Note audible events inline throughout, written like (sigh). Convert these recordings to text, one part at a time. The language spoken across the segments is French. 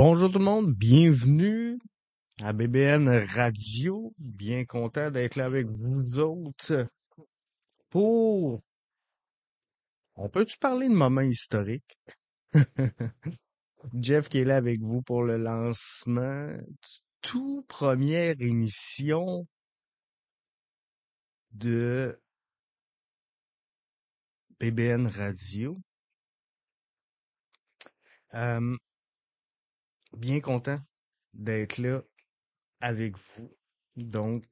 Bonjour tout le monde, bienvenue à BBN Radio. Bien content d'être là avec vous autres pour... On peut-tu parler de moments historiques? (laughs) Jeff qui est là avec vous pour le lancement du tout première émission de BBN Radio. Euh, bien content d'être là avec vous. Donc,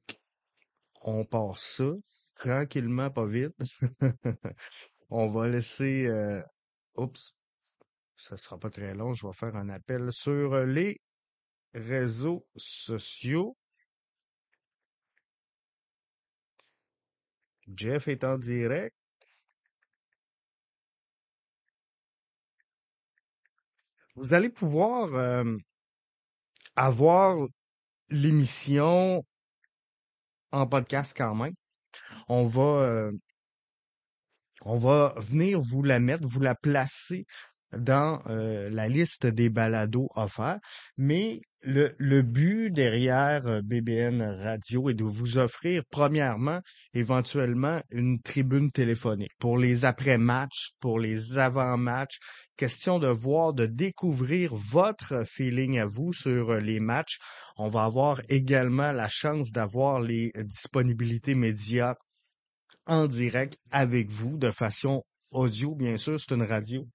on part ça tranquillement, pas vite. (laughs) on va laisser... Euh... Oups, ça sera pas très long. Je vais faire un appel sur les réseaux sociaux. Jeff est en direct. Vous allez pouvoir euh, avoir l'émission en podcast quand même. On va euh, on va venir vous la mettre, vous la placer dans euh, la liste des balados offerts, mais le, le but derrière euh, BBN Radio est de vous offrir, premièrement, éventuellement, une tribune téléphonique pour les après-matchs, pour les avant-matchs, question de voir, de découvrir votre feeling à vous sur euh, les matchs. On va avoir également la chance d'avoir les disponibilités médias en direct avec vous de façon audio, bien sûr, c'est une radio.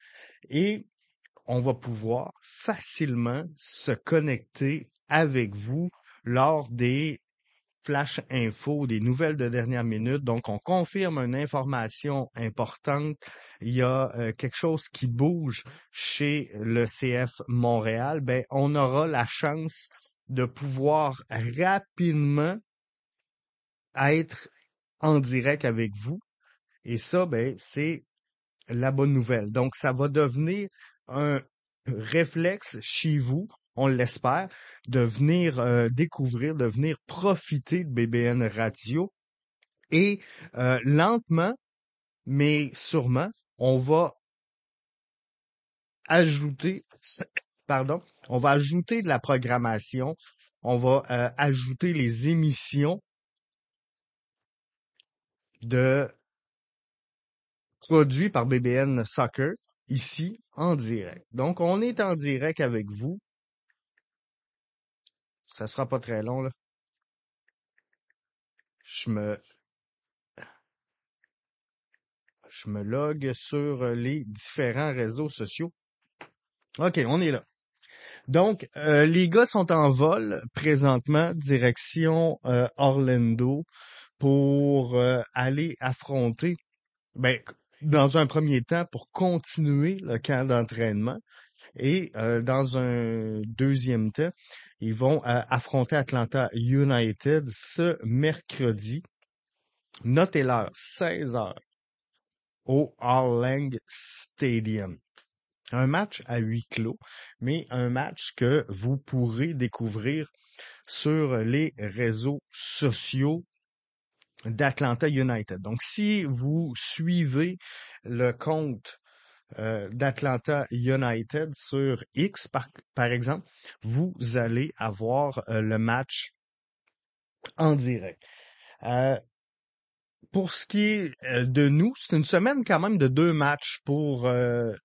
Et on va pouvoir facilement se connecter avec vous lors des flash info, des nouvelles de dernière minute. Donc, on confirme une information importante. Il y a euh, quelque chose qui bouge chez le CF Montréal. Ben, on aura la chance de pouvoir rapidement être en direct avec vous. Et ça, ben, c'est la bonne nouvelle. Donc, ça va devenir un réflexe chez vous, on l'espère, de venir euh, découvrir, de venir profiter de BBN Radio. Et euh, lentement, mais sûrement, on va ajouter, pardon, on va ajouter de la programmation, on va euh, ajouter les émissions de produits par BBN Soccer ici en direct. Donc, on est en direct avec vous. Ça sera pas très long, là. Je me, je me log sur les différents réseaux sociaux. OK, on est là. Donc, euh, les gars sont en vol présentement, direction euh, Orlando, pour euh, aller affronter ben, dans un premier temps pour continuer le camp d'entraînement. Et euh, dans un deuxième temps, ils vont euh, affronter Atlanta United ce mercredi. Notez l'heure, 16 heures, au All Stadium. Un match à huis clos, mais un match que vous pourrez découvrir sur les réseaux sociaux d'Atlanta United. Donc, si vous suivez le compte euh, d'Atlanta United sur X, par, exemple, vous allez avoir euh, le match en direct. Euh, pour ce qui est de nous, c'est une semaine quand même de deux matchs pour le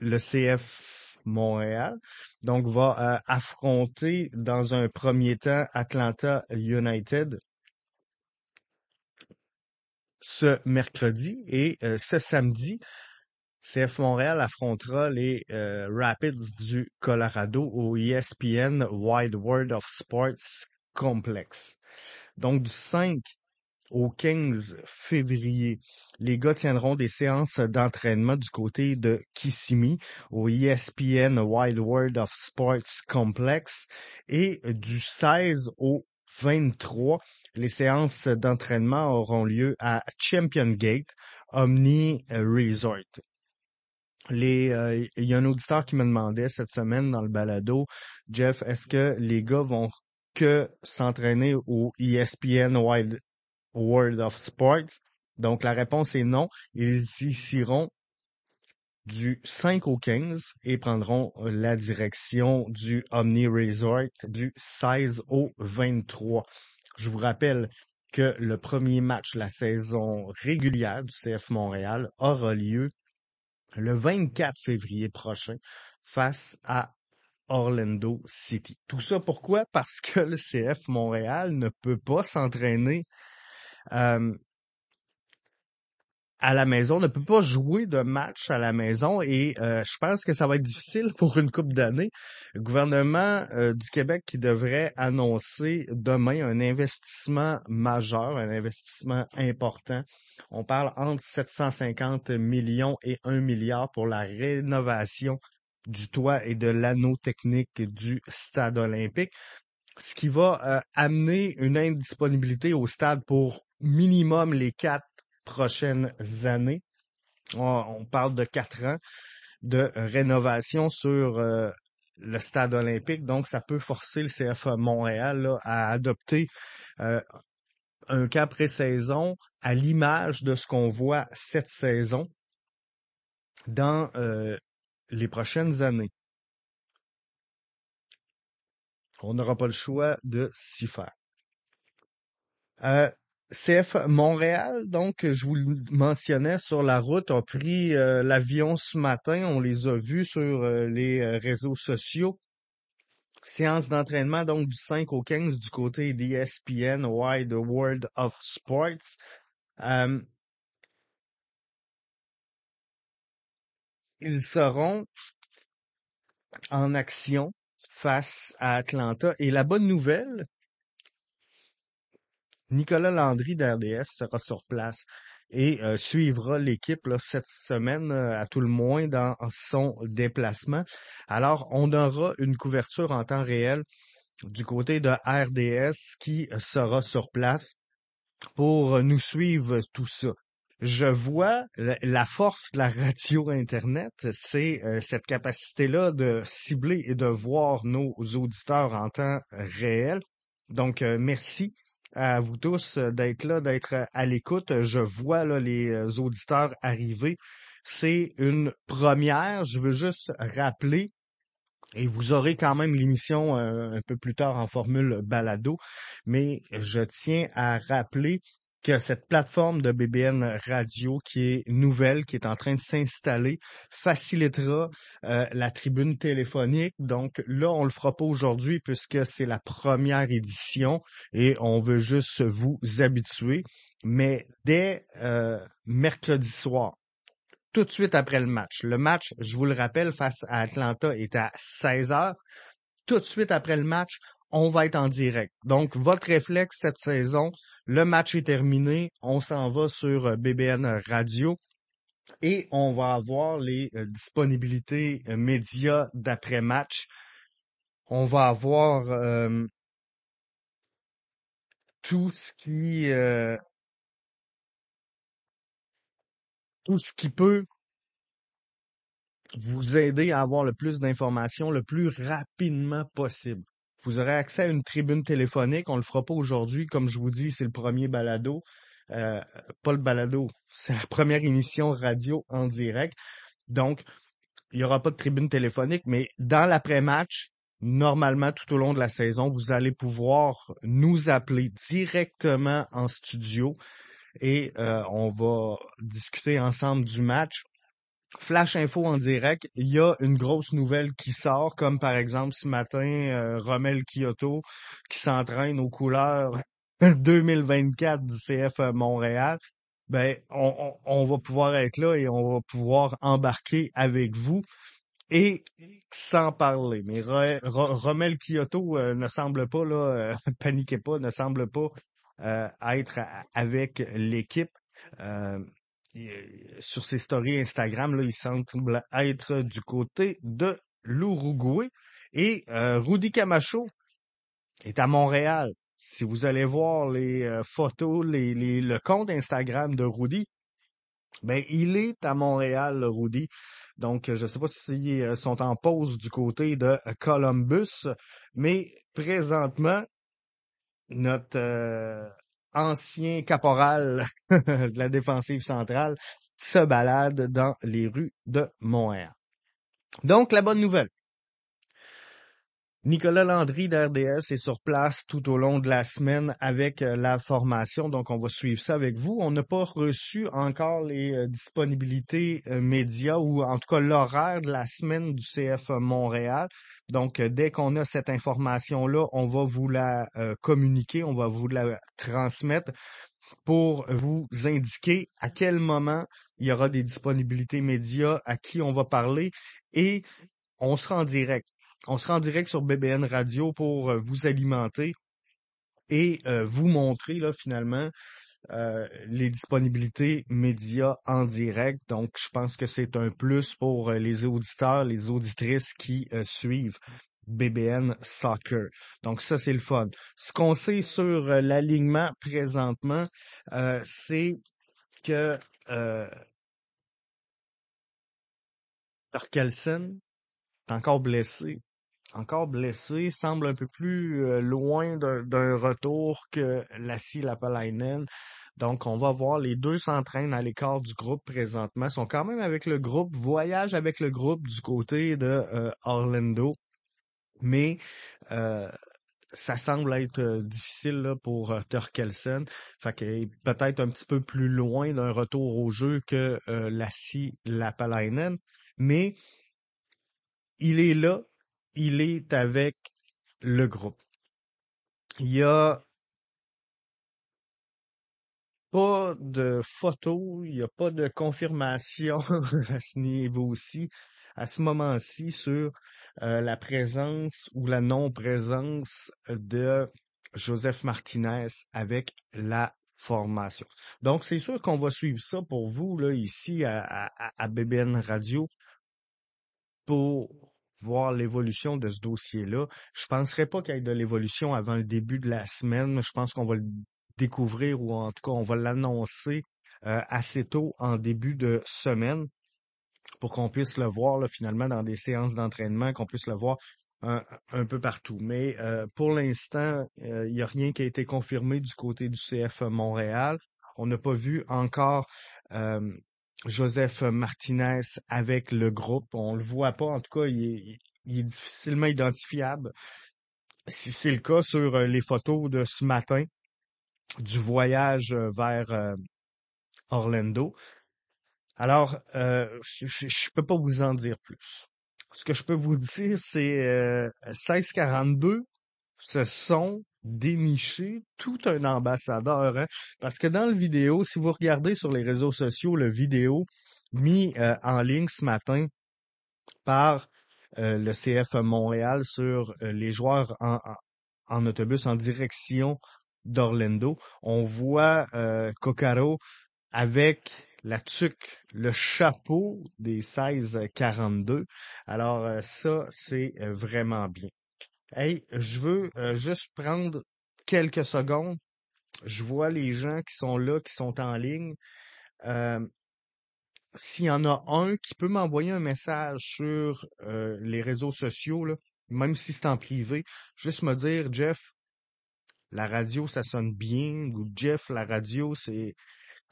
CF Montréal. Donc, va affronter dans un premier temps Atlanta United ce mercredi et euh, ce samedi, CF Montréal affrontera les euh, Rapids du Colorado au ESPN Wide World of Sports Complex. Donc du 5 au 15 février, les gars tiendront des séances d'entraînement du côté de Kissimmee au ESPN Wide World of Sports Complex et du 16 au 23, les séances d'entraînement auront lieu à Champion Gate, Omni Resort. Les, euh, il y a un auditeur qui me demandait cette semaine dans le balado, Jeff, est-ce que les gars vont que s'entraîner au ESPN Wild World of Sports? Donc la réponse est non. Ils y iront du 5 au 15 et prendront la direction du Omni Resort du 16 au 23. Je vous rappelle que le premier match de la saison régulière du CF Montréal aura lieu le 24 février prochain face à Orlando City. Tout ça pourquoi? Parce que le CF Montréal ne peut pas s'entraîner euh, à la maison, ne peut pas jouer de match à la maison et euh, je pense que ça va être difficile (laughs) pour une coupe d'années. Le gouvernement euh, du Québec qui devrait annoncer demain un investissement majeur, un investissement important. On parle entre 750 millions et 1 milliard pour la rénovation du toit et de l'anneau technique du stade olympique, ce qui va euh, amener une indisponibilité au stade pour minimum les quatre prochaines années. On, parle de quatre ans de rénovation sur euh, le stade olympique. Donc, ça peut forcer le CFA Montréal à adopter euh, un cas pré-saison à l'image de ce qu'on voit cette saison dans euh, les prochaines années. On n'aura pas le choix de s'y faire. CF Montréal, donc, je vous le mentionnais sur la route, a pris euh, l'avion ce matin. On les a vus sur euh, les euh, réseaux sociaux. Séance d'entraînement, donc, du 5 au 15 du côté d'ESPN, Wide World of Sports. ils seront en action face à Atlanta. Et la bonne nouvelle, Nicolas Landry d'RDS sera sur place et euh, suivra l'équipe cette semaine, euh, à tout le moins, dans son déplacement. Alors, on aura une couverture en temps réel du côté de RDS qui sera sur place pour nous suivre tout ça. Je vois la force de la radio Internet, c'est euh, cette capacité-là de cibler et de voir nos auditeurs en temps réel. Donc, merci à vous tous euh, d'être là, d'être euh, à l'écoute. Je vois les euh, auditeurs arriver. C'est une première. Je veux juste rappeler, et vous aurez quand même l'émission un peu plus tard en formule balado, mais je tiens à rappeler que cette plateforme de BBN Radio qui est nouvelle, qui est en train de s'installer, facilitera euh, la tribune téléphonique. Donc là, on le fera pas aujourd'hui puisque c'est la première édition et on veut juste vous habituer. Mais dès euh, mercredi soir, tout de suite après le match, le match, je vous le rappelle, face à Atlanta est à 16 heures. Tout de suite après le match, on va être en direct. Donc, votre réflexe cette saison, le match est terminé, on s'en va sur euh, BBN Radio et on va avoir les euh, disponibilités euh, médias d'après-match. On va avoir tout ce qui tout ce qui peut vous aider à avoir le plus d'informations le plus rapidement possible. Vous aurez accès à une tribune téléphonique. On le fera pas aujourd'hui. Comme je vous dis, c'est le premier balado. Euh, pas le balado, (laughs) c'est la première émission radio en direct. Donc, il n'y aura pas de tribune téléphonique, mais dans l'après-match, normalement, tout au long de la saison, vous allez pouvoir nous appeler directement en studio et euh, on va discuter ensemble du match. Flash Info en direct, il y a une grosse nouvelle qui sort, comme par exemple ce matin, euh, Romel Kyoto qui s'entraîne aux couleurs (laughs) 2024 du CF Montréal. Ben, on, va pouvoir être là et on va pouvoir embarquer avec vous. Et sans parler, mais Romel Kyoto euh, ne semble pas, là, euh, (laughs) paniquez pas, ne semble pas être avec l'équipe. Euh, sur ses stories Instagram, là, il semble être du côté de l'Uruguay. Et euh, Rudy Camacho est à Montréal. Si vous allez voir les euh, photos, les, le compte Instagram de Rudy, ben il est à Montréal, le Rudy. Donc, je ne sais pas s'ils sont en pause du côté de Columbus, mais présentement, notre ancien caporal (laughs) de la défensive centrale, se balade dans les rues de Montréal. Donc, la bonne nouvelle. Nicolas Landry d'RDS est sur place tout au long de la semaine avec euh, la formation, donc on va suivre ça avec vous. On n'a pas reçu encore les euh, disponibilités euh, médias ou en tout cas l'horaire de la semaine du CF Montréal. Donc, dès qu'on a cette information-là, on va vous la communiquer, on va vous la transmettre pour vous indiquer à quel moment il y aura des disponibilités médias, à qui on va parler et on sera en direct. On sera en direct sur BBN Radio pour euh, vous alimenter et euh, vous montrer là finalement euh, les disponibilités médias en direct. Donc, je pense que c'est un plus pour les auditeurs, les auditrices qui suivent BBN Soccer. Donc, ça, c'est le fun. Ce qu'on sait sur l'alignement présentement, c'est que euh, est encore blessé encore blessé, semble un peu plus euh, loin d'un retour que Lassie Lapalainen. Donc, on va voir, les deux s'entraînent à l'écart du groupe présentement. Ils sont quand même avec le groupe, voyagent avec le groupe du côté de euh, Orlando. Mais euh, ça semble être difficile là, pour Turkelsen. Fait qu'il est peut-être un petit peu plus loin d'un retour au jeu que Lassie Lapalainen. Mais il est là, il est avec le groupe. Il y a pas de photos, il n'y a pas de confirmation (laughs) à ce niveau-ci, à ce moment-ci, sur euh, la présence ou la non-présence de Joseph Martinez avec la formation. Donc, c'est sûr qu'on va suivre ça pour vous, là, ici, à, à, à BBN Radio, pour voir l'évolution de ce dossier-là. Je penserais pas qu'il y ait de l'évolution avant le début de la semaine. Je pense qu'on va le découvrir ou en tout cas on va l'annoncer euh, assez tôt en début de semaine pour qu'on puisse le voir là, finalement dans des séances d'entraînement, qu'on puisse le voir un, peu partout. Mais euh, pour l'instant, euh, il n'y a rien qui a été confirmé du côté du CF Montréal. On n'a pas vu encore Joseph Martinez avec le groupe. On le voit pas, en tout cas, il est, difficilement identifiable. Si c'est le cas sur euh, les photos de ce matin du voyage euh, vers euh, Orlando. Alors, je, je, peux pas vous en dire plus. Ce que je peux vous dire, c'est 1642, ce sont dénicher tout un ambassadeur. Hein. Parce que dans le vidéo, si vous regardez sur les réseaux sociaux, le vidéo mis euh, en ligne ce matin par euh, le CF Montréal sur euh, les joueurs en, autobus en direction d'Orlando, on voit Cocaro avec la tuque, le chapeau des 16-42. Alors ça, c'est vraiment bien. Hey, je veux euh, juste prendre quelques secondes. Je vois les gens qui sont là, qui sont en ligne. Euh, s'il y en a un qui peut m'envoyer un message sur euh, les réseaux sociaux, même si c'est en privé, juste me dire, Jeff, la radio, ça sonne bien, ou Jeff, la radio, c'est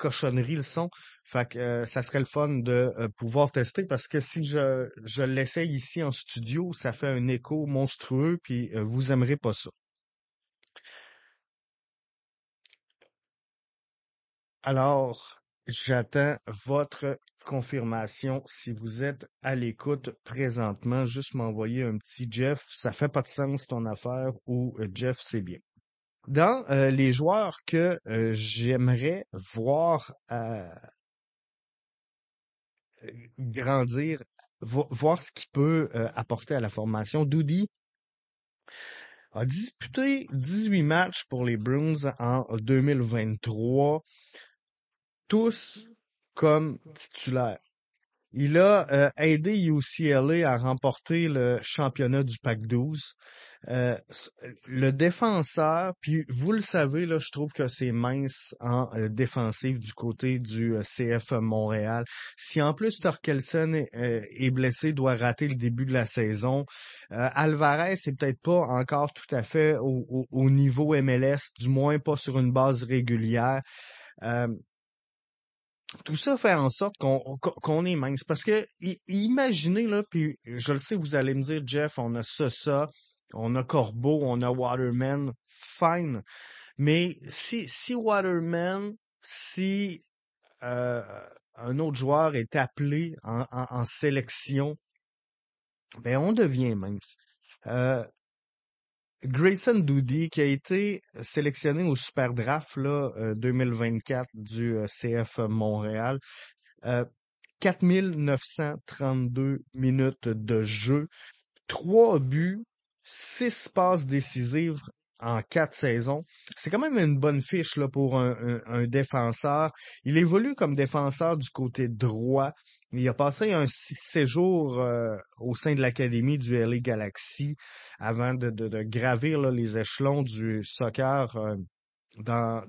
cochonnerie le son. Fait que euh, ça serait le fun de euh, pouvoir tester parce que si je, je l'essaye ici en studio, ça fait un écho monstrueux, puis euh, vous aimerez pas ça. Alors, j'attends votre confirmation si vous êtes à l'écoute présentement. Juste m'envoyer un petit Jeff, ça fait pas de sens ton affaire ou Jeff, c'est bien. Dans euh, les joueurs que euh, j'aimerais voir euh, grandir, voir ce qu'il peut apporter à la formation, Doudi a disputé 18 matchs pour les Bruins en 2023, tous comme titulaires. Il a euh, aidé UCLA à remporter le championnat du PAC-12. Euh, le défenseur, puis vous le savez, là, je trouve que c'est mince en euh, défensive du côté du CF Montréal. Si en plus Torkelson est, blessé, doit rater le début de la saison, Alvarez c'est peut-être pas encore tout à fait au, au, niveau MLS, du moins pas sur une base régulière. Tout ça fait en sorte qu'on qu'on est mince. Parce que imaginez, là, puis je le sais, vous allez me dire, Jeff, on a ça, ça, on a Corbeau, on a Waterman, fine. Mais si, si Waterman, si euh, un autre joueur est appelé en, en, sélection, ben on devient mince. Euh, Grayson Doody, qui a été sélectionné au Super Draft là, 2024 euh, du euh, CF Montréal, euh, 4932 minutes de jeu, trois buts, six passes décisives en quatre saisons. C'est quand même une bonne fiche là, pour un, défenseur. Il évolue comme défenseur du côté droit. Il a passé un séjour euh, au sein de l'académie du LA Galaxy avant de, gravir les échelons du soccer euh, dans,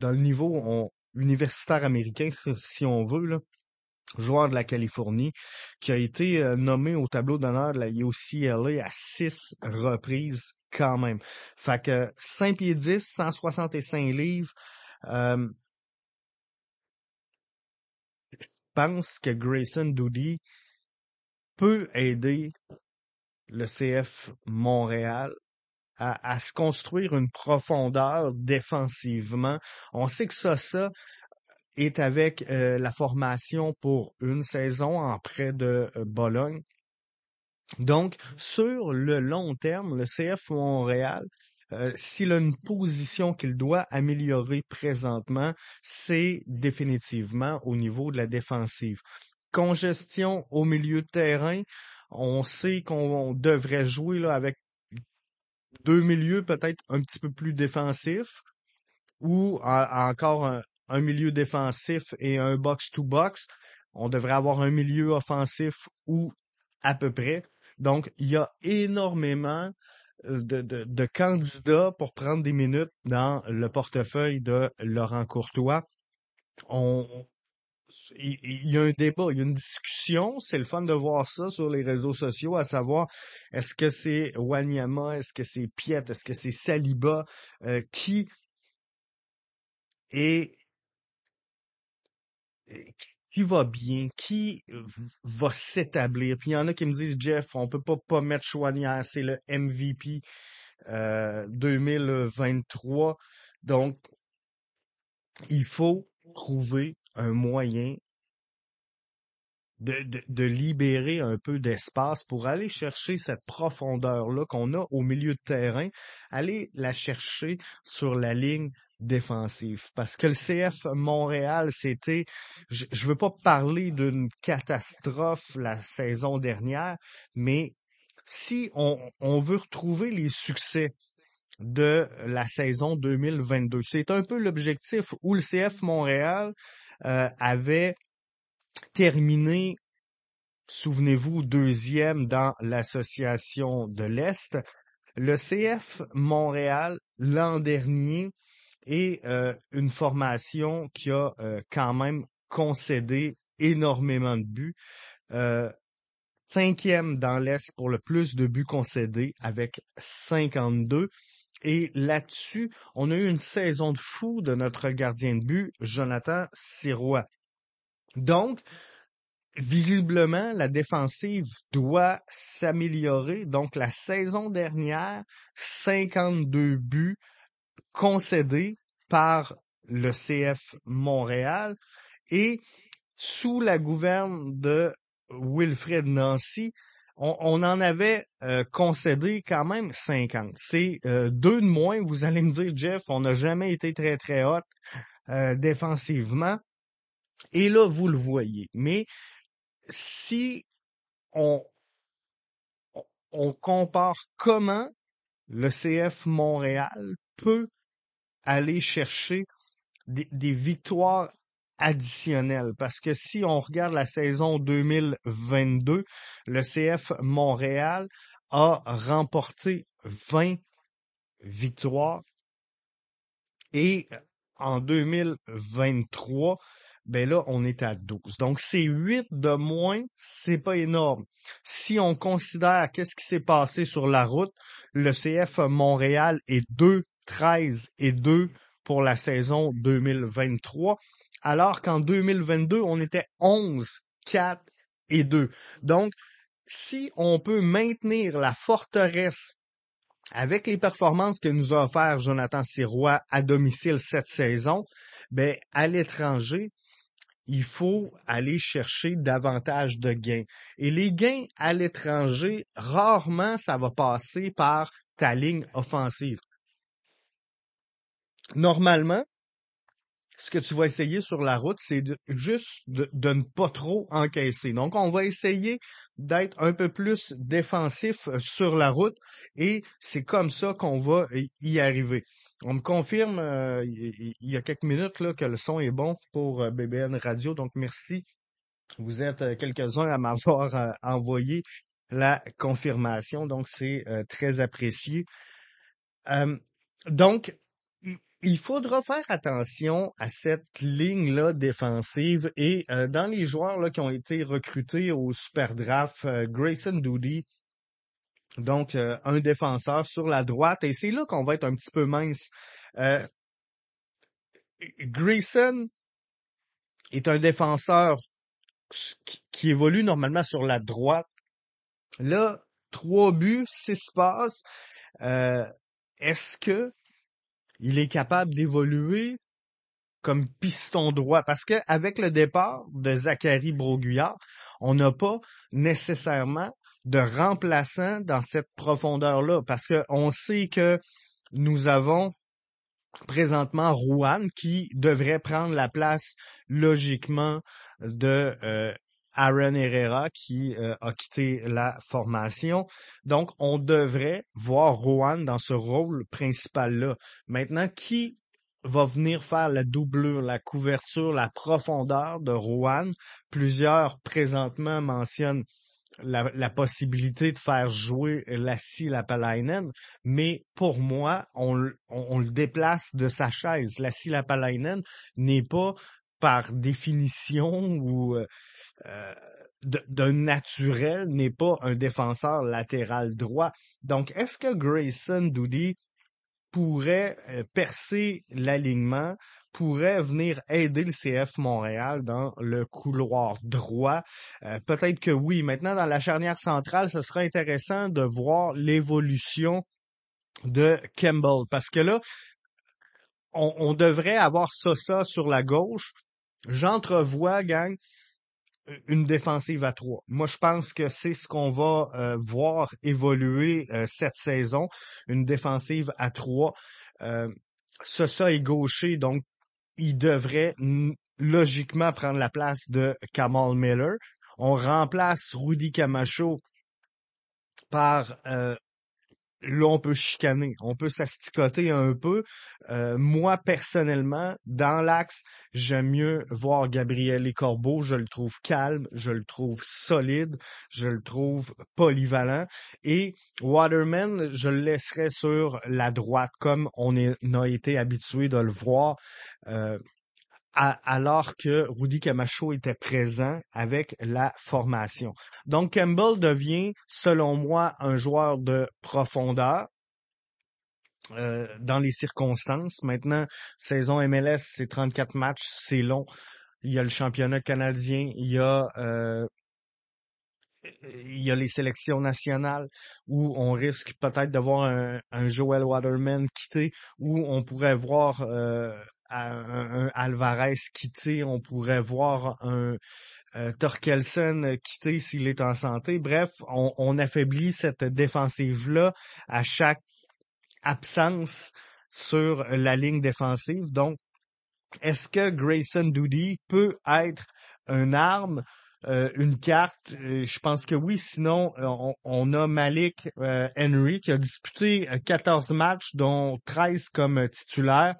le niveau universitaire américain, si on veut. Joueur de la Californie, qui a été euh, nommé au tableau d'honneur de la UCLA à six reprises quand même. Fait que 5 pieds 10, 165 livres. Euh, je pense que Grayson Doody peut aider le CF Montréal à, à, se construire une profondeur défensivement. On sait que ça, ça, est avec euh, la formation pour une saison en près de euh, Bologne. Donc, sur le long terme, le CF Montréal, euh, s'il a une position qu'il doit améliorer présentement, c'est définitivement au niveau de la défensive. Congestion au milieu de terrain, on sait qu'on devrait jouer là, avec deux milieux peut-être un petit peu plus défensifs ou encore un, un milieu défensif et un box-to-box. On devrait avoir un milieu offensif ou à peu près. Donc, il y a énormément euh, de, de, candidats pour prendre des minutes dans le portefeuille de Laurent Courtois. Il y a un débat, il y a une discussion, c'est le fun de voir ça sur les réseaux sociaux, à savoir est-ce que c'est Wanyama, est-ce que c'est Piet, est-ce que c'est Saliba, euh, qui est qui va bien, qui va s'établir. Puis il y en a qui me disent, Jeff, on peut pas, pas mettre Chouanière, c'est le MVP euh, 2023. Donc, il faut trouver un moyen de, de, de libérer un peu d'espace pour aller chercher cette profondeur-là qu'on a au milieu de terrain, aller la chercher sur la ligne défensive. Parce que le CF Montréal, c'était, je, je veux pas parler d'une catastrophe la saison dernière, mais si on, on veut retrouver les succès de la saison 2022, c'est un peu l'objectif où le CF Montréal euh, avait terminé, souvenez-vous, deuxième dans l'association de l'Est. Le CF Montréal, l'an dernier, et euh, une formation qui a euh, quand même concédé énormément de buts. Euh, cinquième dans l'Est pour le plus de buts concédés avec 52. Et là-dessus, on a eu une saison de fou de notre gardien de but, Jonathan Sirois. Donc, visiblement, la défensive doit s'améliorer. Donc, la saison dernière, 52 buts, concédé par le CF Montréal et sous la gouverne de Wilfred Nancy, on, en avait euh, concédé quand même 50. C'est euh, deux de moins. Vous allez me dire, Jeff, on n'a jamais été très très hot euh, défensivement. Et là, vous le voyez. Mais si on, on compare comment le CF Montréal peut aller chercher des, victoires additionnelles. Parce que si on regarde la saison 2022, le CF Montréal a remporté 20 victoires et en 2023, ben là, on est à 12. Donc, c'est 8 de moins, c'est pas énorme. Si on considère qu'est-ce qui s'est passé sur la route, le CF Montréal est 2 13 et 2 pour la saison 2023, alors qu'en 2022, on était 11, 4 et 2. Donc, si on peut maintenir la forteresse avec les performances que nous a offert Jonathan Sirois à domicile cette saison, ben, à l'étranger, il faut aller chercher davantage de gains. Et les gains à l'étranger, rarement ça va passer par ta ligne offensive. Normalement, ce que tu vas essayer sur la route, c'est juste de, ne pas trop encaisser. Donc, on va essayer d'être un peu plus défensif euh, sur la route et c'est comme ça qu'on va y arriver. On me confirme euh, il y a quelques minutes là, que le son est bon pour euh, BBN Radio, donc merci. Vous êtes quelques-uns à m'avoir envoyé la confirmation, donc c'est très apprécié. donc, il faudra faire attention à cette ligne-là défensive et euh, dans les joueurs là, qui ont été recrutés au Super Draft, euh, Grayson Doody, donc euh, un défenseur sur la droite, et c'est là qu'on va être un petit peu mince. Grayson est un défenseur qui, évolue normalement sur la droite. Là, trois buts, six passes. Est-ce que il est capable d'évoluer comme piston droit? Parce qu'avec le départ de Zachary Broguillard, on n'a pas nécessairement de remplaçant dans cette profondeur-là. Parce qu'on sait que nous avons présentement Rouen qui devrait prendre la place logiquement de euh, Aaron Herrera qui euh, a quitté la formation. Donc, on devrait voir Rohan dans ce rôle principal-là. Maintenant, qui va venir faire la doublure, la couverture, la profondeur de Rohan? Plusieurs présentement mentionnent la, possibilité de faire jouer Lassie Lapalainen, mais pour moi, on, on, le déplace de sa chaise. Lassie Lapalainen n'est pas par définition ou euh, euh, d'un naturel n'est pas un défenseur latéral droit. Donc, est-ce que Grayson Doody pourrait euh, percer l'alignement, pourrait venir aider le CF Montréal dans le couloir droit? Peut-être que oui. Maintenant, dans la charnière centrale, ce sera intéressant de voir l'évolution de Campbell. Parce que là, on, on devrait avoir Sosa sur la gauche, j'entrevois, gang, une défensive à trois. Moi, je pense que c'est ce qu'on va euh, voir évoluer euh, cette saison, une défensive à trois. Euh, ça est gaucher, donc il devrait logiquement prendre la place de Kamal Miller. On remplace Rudy Camacho par euh, là, on peut chicaner, on peut s'asticoter un peu. Euh, moi, personnellement, dans l'axe, j'aime mieux voir Gabriel et Corbeau. Je le trouve calme, je le trouve solide, je le trouve polyvalent. Et Waterman, je le laisserai sur la droite, comme on a été habitué de le voir. Euh, alors que Rudy Camacho était présent avec la formation. Donc Campbell devient, selon moi, un joueur de profondeur. Euh, dans les circonstances. Maintenant, saison MLS, c'est 34 matchs, c'est long. Il y a le championnat canadien, il y a euh, il y a les sélections nationales où on risque peut-être d'avoir un, un, Joel Waterman quitté, où on pourrait voir euh, un, Alvarez quitté, on pourrait voir un euh, Torkelsen quitté s'il est en santé. Bref, on, affaiblit cette défensive-là à chaque absence sur la ligne défensive. Donc, est-ce que Grayson Doody peut être une arme, euh, une carte? Euh, je pense que oui. Sinon, on, on a Malik Henry qui a disputé 14 matchs, dont 13 comme titulaire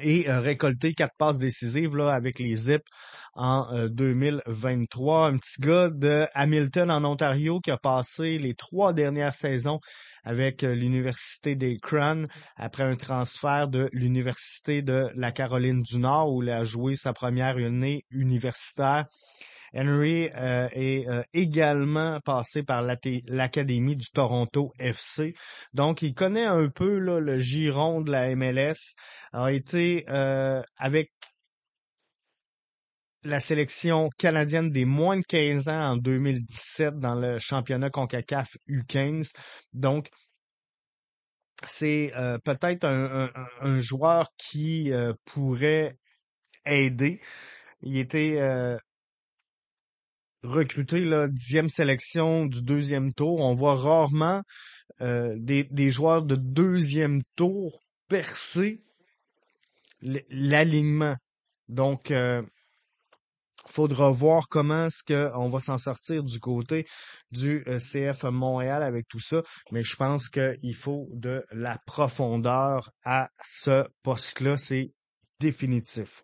et euh, récolté quatre passes décisives là, avec les Zips en 2023. Euh, Un petit gars de Hamilton en Ontario qui a passé les trois dernières saisons avec euh, l'Université des Crans après un transfert de l'Université de la Caroline du Nord où il a joué sa première année universitaire Henry euh, est euh, également passé par l'Académie du Toronto FC. Donc, il connaît un peu le giron de la MLS. A été euh, avec la sélection canadienne des moins de 15 ans en 2017 dans le championnat CONCACAF U15. Donc, c'est euh, peut-être un, joueur qui euh, pourrait aider. Il était euh, recruté la dixième sélection du deuxième tour. On voit rarement des, des joueurs de deuxième tour percer l'alignement. Donc, faudra voir comment est-ce qu'on va s'en sortir du côté du euh, CF Montréal avec tout ça. Mais je pense qu'il faut de la profondeur à ce poste-là. C'est définitif.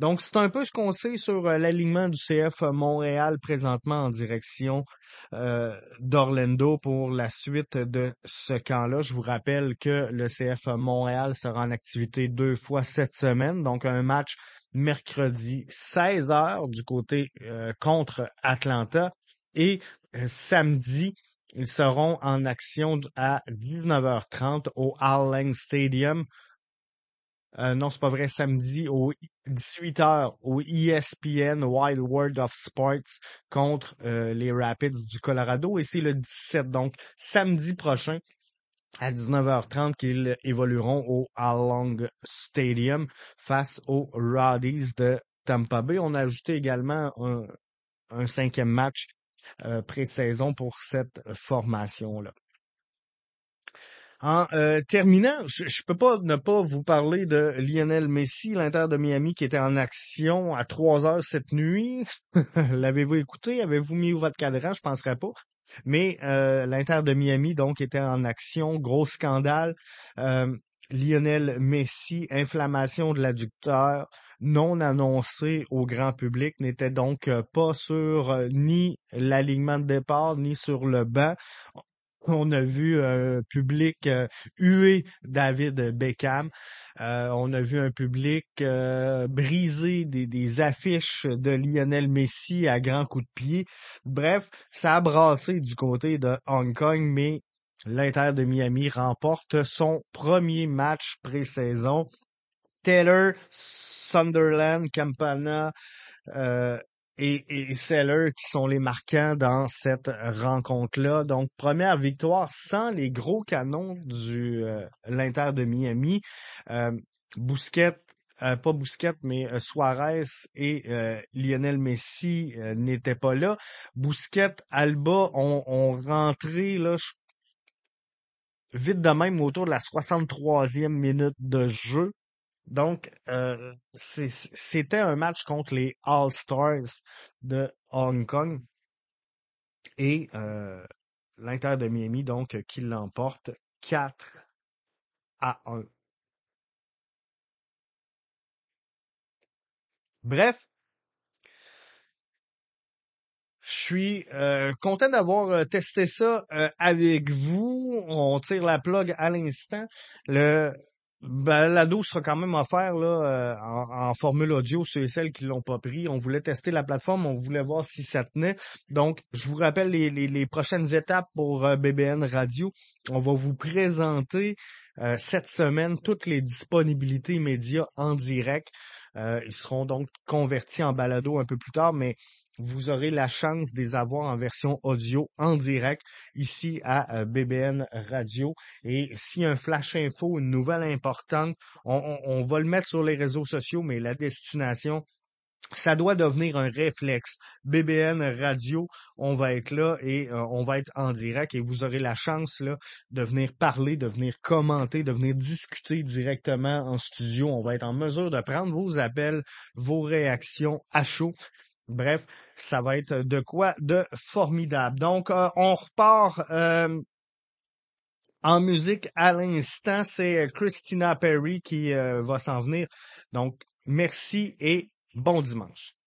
Donc, c'est un peu ce qu'on sait sur euh, l'alignement du CF Montréal présentement en direction euh, d'Orlando pour la suite de ce camp-là. Je vous rappelle que le CF Montréal sera en activité deux fois cette semaine, donc un match mercredi 16 heures du côté euh, contre Atlanta et euh, samedi ils seront en action à 19h30 au All Stadium. Euh, non, c'est pas vrai, samedi au 18h au ESPN Wild World of Sports contre les Rapids du Colorado et c'est le 17, donc samedi prochain à 19h30 qu'ils évolueront au Along Stadium face aux Roddies de Tampa Bay. On a ajouté également un, cinquième match euh, pré-saison pour cette formation-là. En euh, terminant, je, ne peux pas ne pas vous parler de Lionel Messi, l'Inter de Miami qui était en action à 3 heures cette nuit. (laughs) L'avez-vous écouté? Avez-vous mis votre cadran? Je penserais pas. Mais euh, l'Inter de Miami, donc, était en action. Gros scandale. Euh, Lionel Messi, inflammation de l'adducteur non annoncé au grand public, n'était donc pas sur ni l'alignement de départ, ni sur le banc on a vu un public euh, huer David Beckham. Euh, on a vu un public euh, briser des, affiches de Lionel Messi à grands coups de pied. Bref, ça a brassé du côté de Hong Kong, mais l'Inter de Miami remporte son premier match pré-saison. Taylor, Sunderland, Campana, et, et Seller qui sont les marquants dans cette rencontre-là. Donc, première victoire sans les gros canons du euh, l'Inter de Miami. Euh, Bousquet, euh, pas Bousquet, mais euh, Suarez et Lionel Messi n'étaient pas là. Bousquet, Alba ont, ont rentré là, vite de même autour de la 63e minute de jeu. Donc, euh, c'était un match contre les All-Stars de Hong Kong et euh, l'Inter de Miami, donc, qui l'emporte 4 à 1. Bref, je suis euh, content d'avoir euh, testé ça euh, avec vous. On tire la plug à l'instant. Le ben, l'ado sera quand même offert là, euh, en, formule audio, ceux et celles qui l'ont pas pris. On voulait tester la plateforme, on voulait voir si ça tenait. Donc, je vous rappelle les, les, prochaines étapes pour euh, BBN Radio. On va vous présenter euh, cette semaine toutes les disponibilités médias en direct. ils seront donc convertis en balado un peu plus tard, mais vous aurez la chance de les avoir en version audio en direct ici à euh, BBN Radio. Et si un flash info, une nouvelle importante, on, va le mettre sur les réseaux sociaux, mais la destination, ça doit devenir un réflexe. BBN Radio, on va être là et euh, on va être en direct et vous aurez la chance là, de venir parler, de venir commenter, de venir discuter directement en studio. On va être en mesure de prendre vos appels, vos réactions à chaud. Bref, ça va être de quoi de formidable. Donc, euh, on repart euh, en musique à l'instant. C'est Christina Perry qui euh, va s'en venir. Donc, merci et bon dimanche.